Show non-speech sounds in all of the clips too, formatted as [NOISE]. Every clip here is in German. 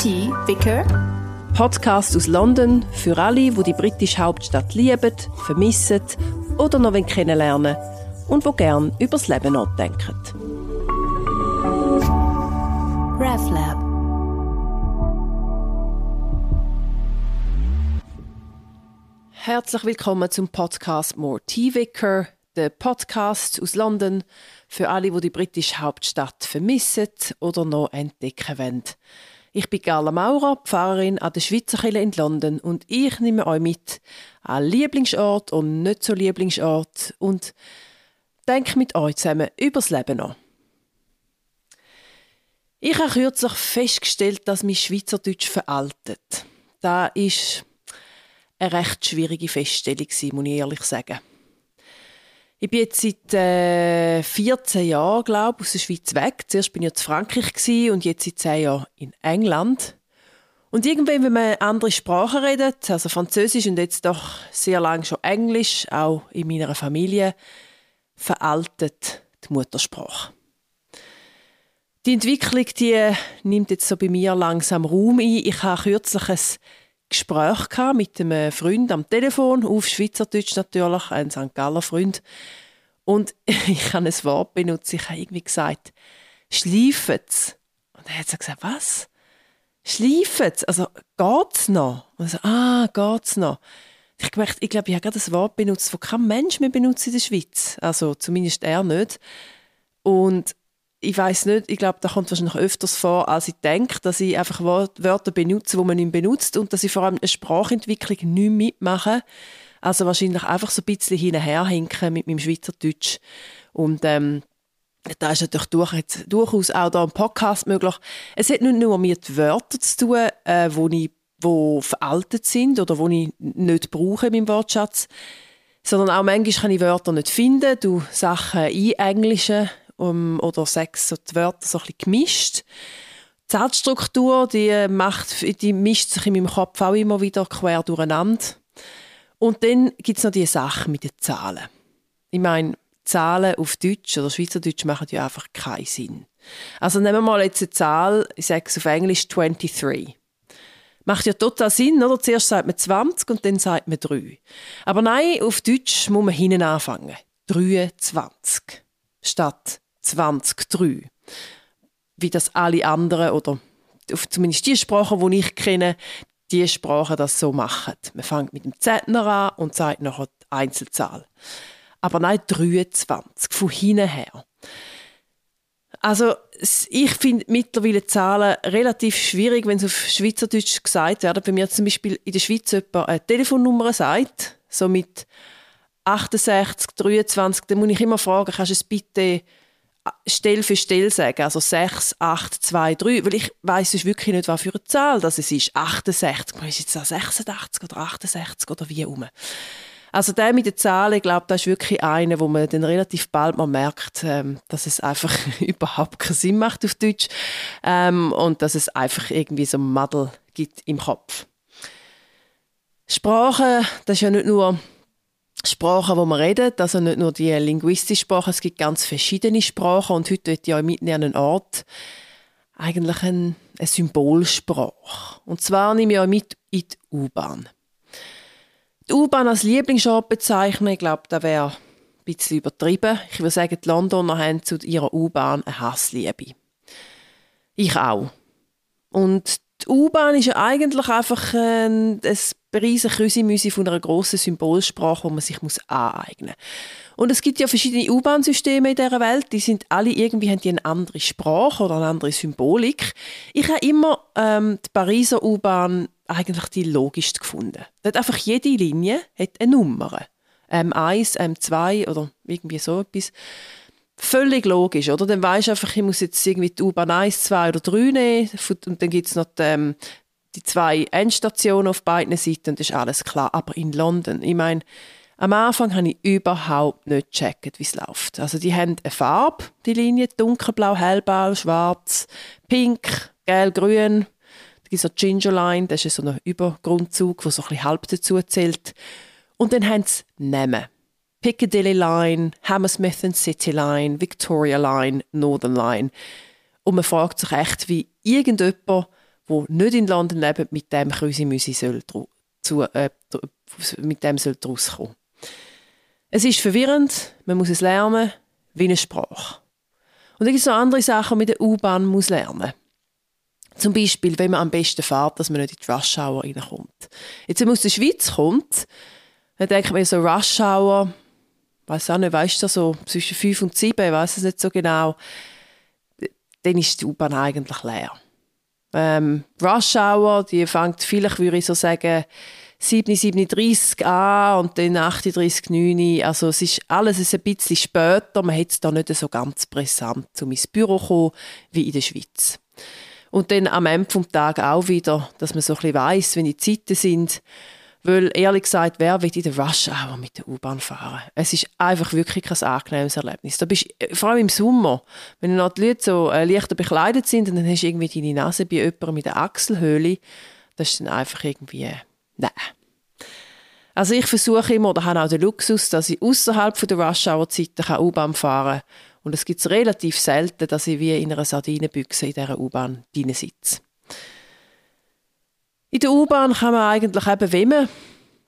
Tea Vicar. Podcast aus London für alle, die die britische Hauptstadt lieben, vermissen oder noch kennenlernen und wo gern übers Leben nachdenken. RevLab. Herzlich willkommen zum Podcast More Tea Vicar, der Podcast aus London für alle, die die britische Hauptstadt vermissen oder noch entdecken wollen. Ich bin Carla Maurer, Pfarrerin an der Schweizer Kirche in London und ich nehme euch mit an Lieblingsort und nicht so Lieblingsort und denke mit euch zusammen übers Leben nach. Ich habe kürzlich festgestellt, dass mein Schweizerdeutsch veraltet. Da ist eine recht schwierige Feststellung, muss ich ehrlich sagen. Ich bin jetzt seit äh, 14 Jahren, glaube aus der Schweiz weg. Zuerst bin ich in Frankreich und jetzt seit 10 Jahren in England. Und irgendwann, wenn man andere Sprachen redet, also Französisch und jetzt doch sehr lange schon Englisch, auch in meiner Familie, veraltet die Muttersprache. Die Entwicklung die nimmt jetzt so bei mir langsam Raum ein. Ich habe kürzlich ein Gespräch mit einem Freund am Telefon, auf Schweizerdeutsch natürlich, ein St. Galler Freund. Und [LAUGHS] ich habe ein Wort benutzt, ich habe irgendwie gesagt, schleifet's. Und er hat so gesagt, was? Schleifet's? Also, geht's noch? Und so, ah, geht's noch? Ich, gemerkt, ich glaube, ich habe gerade ein Wort benutzt, das kein Mensch mehr benutzt in der Schweiz. Also, zumindest er nicht. Und ich weiß nicht, ich glaube, da kommt wahrscheinlich öfters vor, als ich denke, dass ich einfach Wörter benutze, die man nicht benutzt und dass ich vor allem eine Sprachentwicklung nicht mitmache. Also wahrscheinlich einfach so ein bisschen hinterherhinken mit meinem Schweizerdeutsch. Und ähm, da ist natürlich durch, jetzt, durchaus auch da ein Podcast möglich. Es hat nicht nur mit Wörtern zu tun, äh, wo wo veraltet sind oder wo ich nicht brauche in meinem Wortschatz, sondern auch manchmal kann ich Wörter nicht finden, du Sachen einenglischen um, oder sechs so die Wörter so ein bisschen gemischt. Die Satzstruktur, die, macht, die mischt sich in meinem Kopf auch immer wieder quer durcheinander. Und dann gibt es noch die Sache mit den Zahlen. Ich meine, Zahlen auf Deutsch oder Schweizerdeutsch machen ja einfach keinen Sinn. Also nehmen wir mal jetzt eine Zahl, ich sage es auf Englisch 23. Macht ja total Sinn, oder? Zuerst sagt man 20 und dann sagt man 3. Aber nein, auf Deutsch muss man hinten anfangen. 23 statt 2003. Wie das alle anderen oder zumindest die Sprachen, die ich kenne, die Sprachen das so machen. Man fängt mit dem Zentner an und sagt nachher die Einzelzahl. Aber nein, 23, von hinten her. Also ich finde mittlerweile Zahlen relativ schwierig, wenn es auf Schweizerdeutsch gesagt wird. Wenn mir zum Beispiel in der Schweiz jemand eine Telefonnummer sagt, so mit 68, 23, dann muss ich immer fragen, kannst du es bitte Stelle für Stelle sagen, also 6, 8, 2, 3, weil ich weiß wirklich nicht, was für eine Zahl das ist. 68, ist jetzt das 86 oder 68 oder wie herum. Also der mit den Zahlen, ich glaube, das ist wirklich einer, wo man dann relativ bald mal merkt, ähm, dass es einfach [LAUGHS] überhaupt keinen Sinn macht auf Deutsch ähm, und dass es einfach irgendwie so ein Madel gibt im Kopf. Sprache, das ist ja nicht nur Sprachen, die man redet, also nicht nur die linguistische Sprache, es gibt ganz verschiedene Sprachen und heute wird ja mitten an einem Ort eigentlich eine, eine Symbolsprache. Und zwar nehme ich euch mit in die U-Bahn. Die U-Bahn als Lieblingsort bezeichnen, ich glaube, das wäre ein bisschen übertrieben. Ich würde sagen, die Londoner haben zu ihrer U-Bahn eine Hassliebe. Ich auch. Und die U-Bahn ist ja eigentlich einfach ein, ein riesen Krüsimüsi von einer grossen Symbolsprache, die man sich muss aneignen muss. Und es gibt ja verschiedene U-Bahn-Systeme in dieser Welt, die sind alle irgendwie haben die eine andere Sprache oder eine andere Symbolik. Ich habe immer ähm, die Pariser U-Bahn eigentlich die logischst gefunden. Dort einfach jede Linie hat eine Nummer. M1, M2 oder irgendwie so etwas. Völlig logisch, oder? Dann weisst du einfach, ich muss jetzt irgendwie die U-Bahn 1, 2 oder 3 nehmen und dann gibt es noch die, ähm, die zwei Endstationen auf beiden Seiten und das ist alles klar. Aber in London, ich meine, am Anfang habe ich überhaupt nicht gecheckt, wie es läuft. Also die haben eine Farbe, die Linie, dunkelblau, hellblau, schwarz, pink, gelb, grün. Da gibt es so Ginger Line, das ist so ein Übergrundzug, der so ein bisschen halb dazu zählt. Und dann haben sie Namen. Piccadilly Line, Hammersmith and City Line, Victoria Line, Northern Line. Und man fragt sich echt, wie irgendjemand die nicht in London leben, mit dem Krüsi soll äh, mit dem soll. Es ist verwirrend, man muss es lernen, wie eine Sprache. Und dann gibt es noch andere Sachen, die man mit der U-Bahn muss lernen Zum Beispiel, wenn man am besten fährt, dass man nicht in die Rush Hour reinkommt. Jetzt, wenn man aus der Schweiz kommt, dann denkt man so Rush Hour, weiß auch nicht, weißt du, so zwischen 5 und 7, ich weiß es nicht so genau, dann ist die U-Bahn eigentlich leer. Ähm, Rush Hour, die fängt vielleicht, würde ich so sagen, 7, 37 an und dann 38, 9. Also es ist alles ein bisschen später. Man hat es da nicht so ganz brisant um ins Büro kommen, wie in der Schweiz. Und dann am Ende des Tages auch wieder, dass man so ein bisschen weiss, wenn die Zeiten sind. Weil, ehrlich gesagt, wer will in der Rush Hour mit der U-Bahn fahren? Es ist einfach wirklich kein angenehmes Erlebnis. Da bist, äh, vor allem im Sommer, wenn noch die Leute so äh, leichter bekleidet sind und dann hast du irgendwie deine Nase bei jemandem mit der Achselhöhle, das ist dann einfach irgendwie, äh, nein. Also ich versuche immer, oder habe auch den Luxus, dass ich außerhalb der Rush-Hour-Zeiten U-Bahn fahren kann. Und es gibt relativ selten, dass ich wie in einer Sardinenbüchse in dieser U-Bahn sitze. In der U-Bahn kann man eigentlich eben, man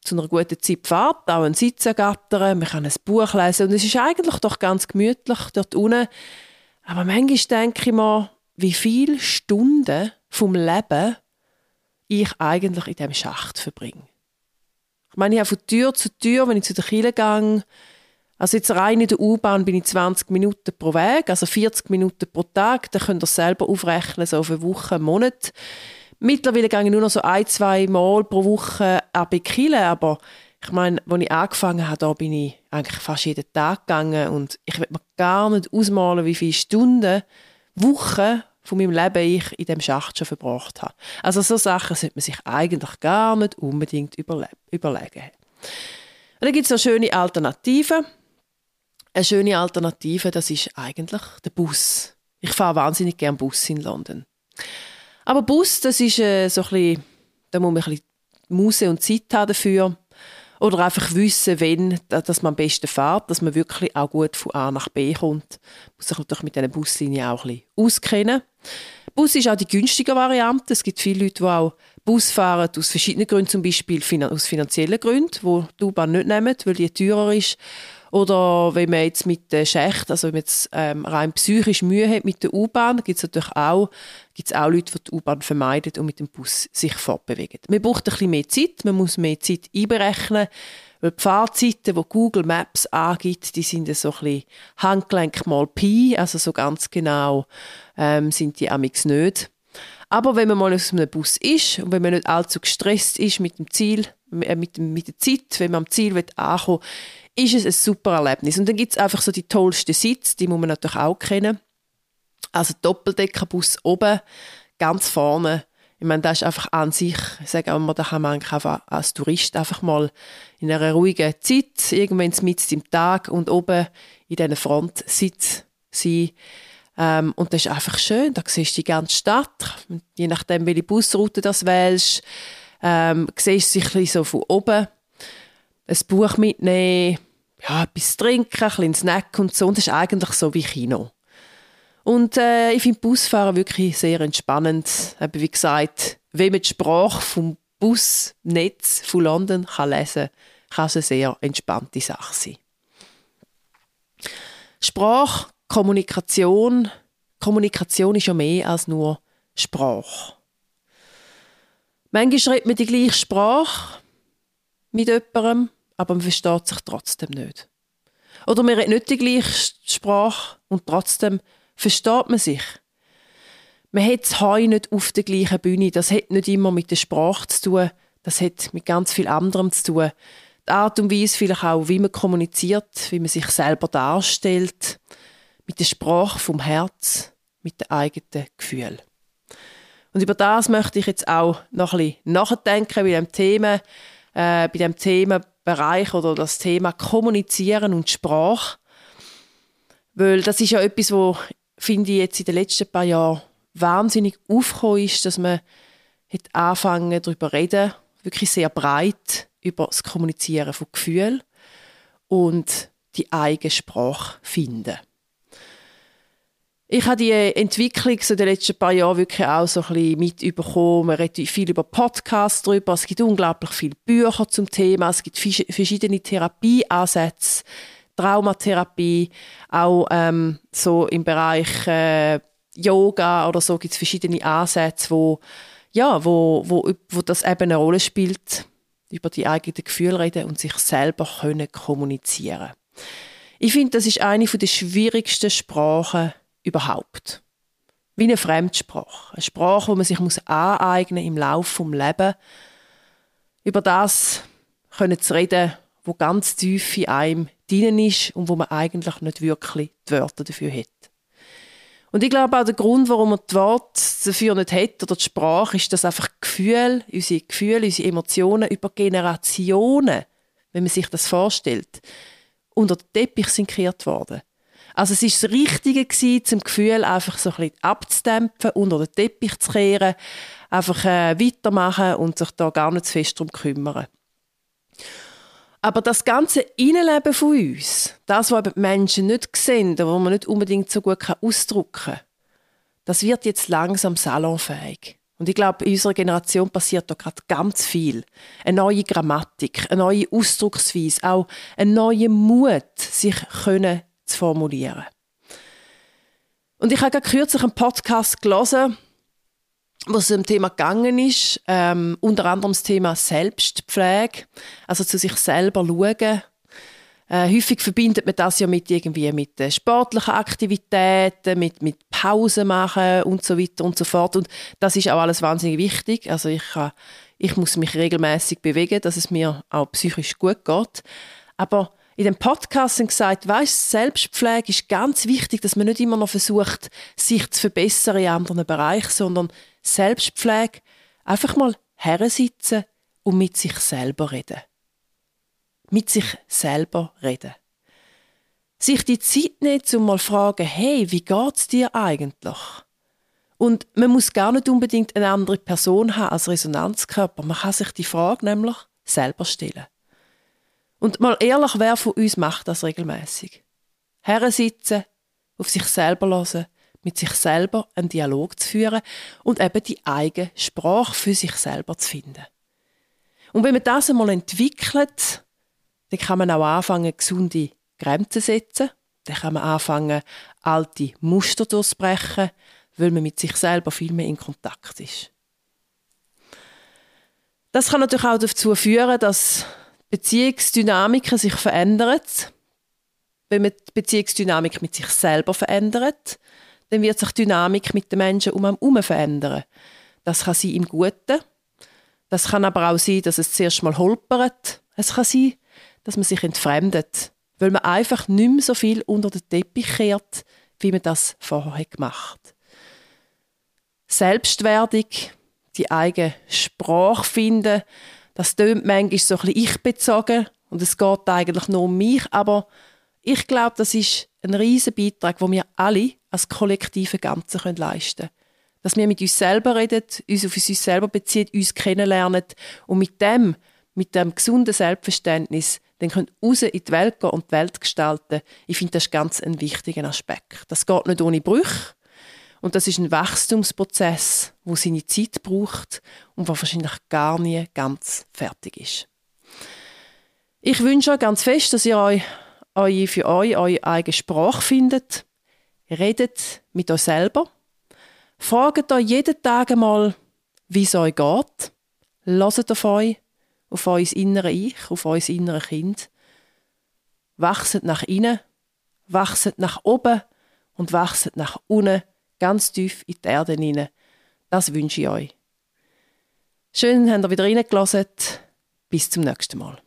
zu einer guten Zeit fährt, auch einen Sitz ergattern, man kann ein Buch lesen und es ist eigentlich doch ganz gemütlich dort unten. Aber manchmal denke ich mir, wie viele Stunden vom Leben ich eigentlich in diesem Schacht verbringe. Ich meine, ich habe von Tür zu Tür, wenn ich zu der Kirche gehe, also jetzt rein in der U-Bahn bin ich 20 Minuten pro Weg, also 40 Minuten pro Tag. Da könnt ihr selber aufrechnen, so auf eine Woche, einen Monat. Mittlerweile gehe ich nur noch so ein, zwei Mal pro Woche ab in Kiel, aber ich meine, als ich angefangen habe, da bin ich eigentlich fast jeden Tag gegangen und ich will mir gar nicht ausmalen, wie viele Stunden, Wochen von meinem Leben ich in dem Schacht schon verbracht habe. Also so Sachen sollte man sich eigentlich gar nicht unbedingt überle überlegen. Und dann gibt es noch schöne Alternativen. Eine schöne Alternative, das ist eigentlich der Bus. Ich fahre wahnsinnig gerne Bus in London. Aber Bus, das ist äh, so ein da muss man ein bisschen Muse und Zeit haben dafür. Oder einfach wissen, wenn, dass man am besten fährt, dass man wirklich auch gut von A nach B kommt. Muss sich natürlich mit diesen Buslinien auch ein bisschen auskennen. Bus ist auch die günstige Variante. Es gibt viele Leute, die auch Bus fahren aus verschiedenen Gründen, zum Beispiel aus finanziellen Gründen, wo die U-Bahn nicht nehmen, weil die teurer ist. Oder wenn man jetzt mit der Schicht, also wenn man jetzt ähm, rein psychisch Mühe hat mit der U-Bahn, gibt es natürlich auch, gibt's auch Leute, die die U-Bahn vermeiden und mit dem Bus sich fortbewegen. Man braucht ein bisschen mehr Zeit, man muss mehr Zeit einberechnen, weil die Fahrzeiten, die Google Maps angibt, die sind so ein bisschen Handgelenk mal Pi, also so ganz genau ähm, sind die amix nicht. Aber wenn man mal aus einem Bus ist und wenn man nicht allzu gestresst ist mit dem Ziel, äh, mit, mit der Zeit, wenn man am Ziel ankommen will, ist es ein super Erlebnis. Und dann gibt es einfach so die tollsten Sitze, die muss man natürlich auch kennen. Also Doppeldeckerbus oben, ganz vorne. Ich meine, das ist einfach an sich, ich sage auch immer, da kann man als Tourist einfach mal in einer ruhigen Zeit, irgendwann mitten im Tag und oben in diesen Frontsitz sein. Ähm, und das ist einfach schön, da siehst du die ganze Stadt, je nachdem, welche Busroute du wählst, ähm, siehst du sich so von oben, ein Buch mitnehmen, ja, etwas trinken, ein bisschen Snack und so. Und das ist eigentlich so wie Kino. Und äh, ich finde Busfahren wirklich sehr entspannend. Aber wie gesagt, wenn man die Sprache vom Busnetz von London kann lesen kann, kann es eine sehr entspannte Sache sein. Sprache, Kommunikation. Kommunikation ist ja mehr als nur Sprache. Manchmal schreibt man die gleiche Sprache mit jemandem, aber man versteht sich trotzdem nicht. Oder man redet nicht die gleiche Sprache und trotzdem versteht man sich. Man hat das Heu nicht auf der gleichen Bühne. Das hat nicht immer mit der Sprache zu tun. Das hat mit ganz viel anderem zu tun. Die Art und Weise vielleicht auch, wie man kommuniziert, wie man sich selber darstellt. Mit der Sprache vom Herz, mit dem eigenen Gefühl. Und über das möchte ich jetzt auch noch ein bisschen nachdenken bei dem Thema, äh, bei dem Thema Bereich oder das Thema Kommunizieren und Sprache. Weil das ist ja etwas, wo finde ich jetzt in den letzten paar Jahren wahnsinnig aufgekommen ist, dass man hat anfangen darüber reden, wirklich sehr breit über das Kommunizieren von Gefühlen und die eigene Sprache finden. Ich habe die Entwicklung so in den letzten paar Jahren wirklich auch so ein bisschen mitbekommen. Man redet viel über Podcasts darüber. Es gibt unglaublich viele Bücher zum Thema. Es gibt verschiedene Therapieansätze, Traumatherapie, auch ähm, so im Bereich äh, Yoga oder so gibt es verschiedene Ansätze, wo ja, wo, wo, wo das eben eine Rolle spielt, über die eigenen Gefühle reden und sich selber können kommunizieren. Ich finde, das ist eine der schwierigsten Sprachen überhaupt. Wie eine Fremdsprache. Eine Sprache, die man sich muss aneignen im Laufe des Lebens. Über das können zu reden, wo ganz tief in einem drin ist und wo man eigentlich nicht wirklich die Wörter dafür hat. Und ich glaube auch der Grund, warum man die Worte dafür nicht hat oder die Sprache, ist, dass einfach Gefühl, unsere Gefühle, unsere Emotionen über Generationen, wenn man sich das vorstellt, unter den Teppich sind gekehrt worden. Also es ist das Richtige gewesen, zum Gefühl einfach so ein bisschen abzudämpfen, unter den Teppich zu kehren, einfach äh, weitermachen und sich da gar nicht zu fest darum kümmern. Aber das ganze Innenleben von uns, das, was die Menschen nicht sehen, was man nicht unbedingt so gut ausdrücken kann, das wird jetzt langsam salonfähig. Und ich glaube, in unserer Generation passiert da gerade ganz viel. Eine neue Grammatik, eine neue Ausdrucksweise, auch ein neuer Mut, sich können zu formulieren. Und ich habe gerade kürzlich einen Podcast gelesen, wo es um Thema gegangen ist, ähm, unter anderem das Thema Selbstpflege, also zu sich selber schauen. Äh, häufig verbindet man das ja mit irgendwie mit äh, sportlichen Aktivitäten, mit, mit Pausen machen und so weiter und so fort. Und das ist auch alles wahnsinnig wichtig. Also ich, kann, ich muss mich regelmäßig bewegen, dass es mir auch psychisch gut geht. Aber in dem Podcast haben gesagt, weißt, Selbstpflege ist ganz wichtig, dass man nicht immer noch versucht, sich zu verbessern in anderen Bereichen, sondern Selbstpflege einfach mal hersitzen und mit sich selber reden. Mit sich selber reden. Sich die Zeit nehmen, um mal zu fragen, hey, wie geht's dir eigentlich? Und man muss gar nicht unbedingt eine andere Person haben als Resonanzkörper. Man kann sich die Frage nämlich selber stellen. Und mal ehrlich, wer von uns macht das regelmäßig? Herren sitzen, auf sich selber hören, mit sich selber einen Dialog zu führen und eben die eigene Sprache für sich selber zu finden. Und wenn man das einmal entwickelt, dann kann man auch anfangen, gesunde Grenzen zu setzen. Dann kann man anfangen, alte Muster durchzubrechen, weil man mit sich selber viel mehr in Kontakt ist. Das kann natürlich auch dazu führen, dass Beziehungsdynamiken sich verändern. Wenn man die Beziehungsdynamik mit sich selber verändert, dann wird sich die Dynamik mit den Menschen um einen herum verändern. Das kann sein im Guten. Das kann aber auch sein, dass es zuerst mal holpert. Es kann sein, dass man sich entfremdet, weil man einfach nicht mehr so viel unter den Teppich kehrt, wie man das vorher gemacht hat. Selbstwerdung, die eigene Sprache finden, das tönt manchmal so ein bisschen ich-bezogen und es geht eigentlich nur um mich, aber ich glaube, das ist ein riesen Beitrag, den wir alle als kollektive Ganze leisten können. Dass wir mit uns selber reden, uns auf uns selber beziehen, uns kennenlernen und mit dem, mit dem gesunden Selbstverständnis, dann können raus in die Welt gehen und die Welt gestalten. Ich finde, das ist ganz ein wichtiger Aspekt. Das geht nicht ohne Brüche. Und das ist ein Wachstumsprozess, wo seine Zeit braucht und der wahrscheinlich gar nie ganz fertig ist. Ich wünsche euch ganz fest, dass ihr euch, euch für euch eure eigene Sprache findet. Redet mit euch selber. Fragt euch jeden Tag einmal, wie es euch geht. Lasst auf euch, auf euer innere Ich, auf euer innere Kind. Wachset nach innen, wachset nach oben und wachset nach unten ganz tief in die Erde hinein. Das wünsche ich euch. Schön, habt ihr wieder reingelassen. Bis zum nächsten Mal.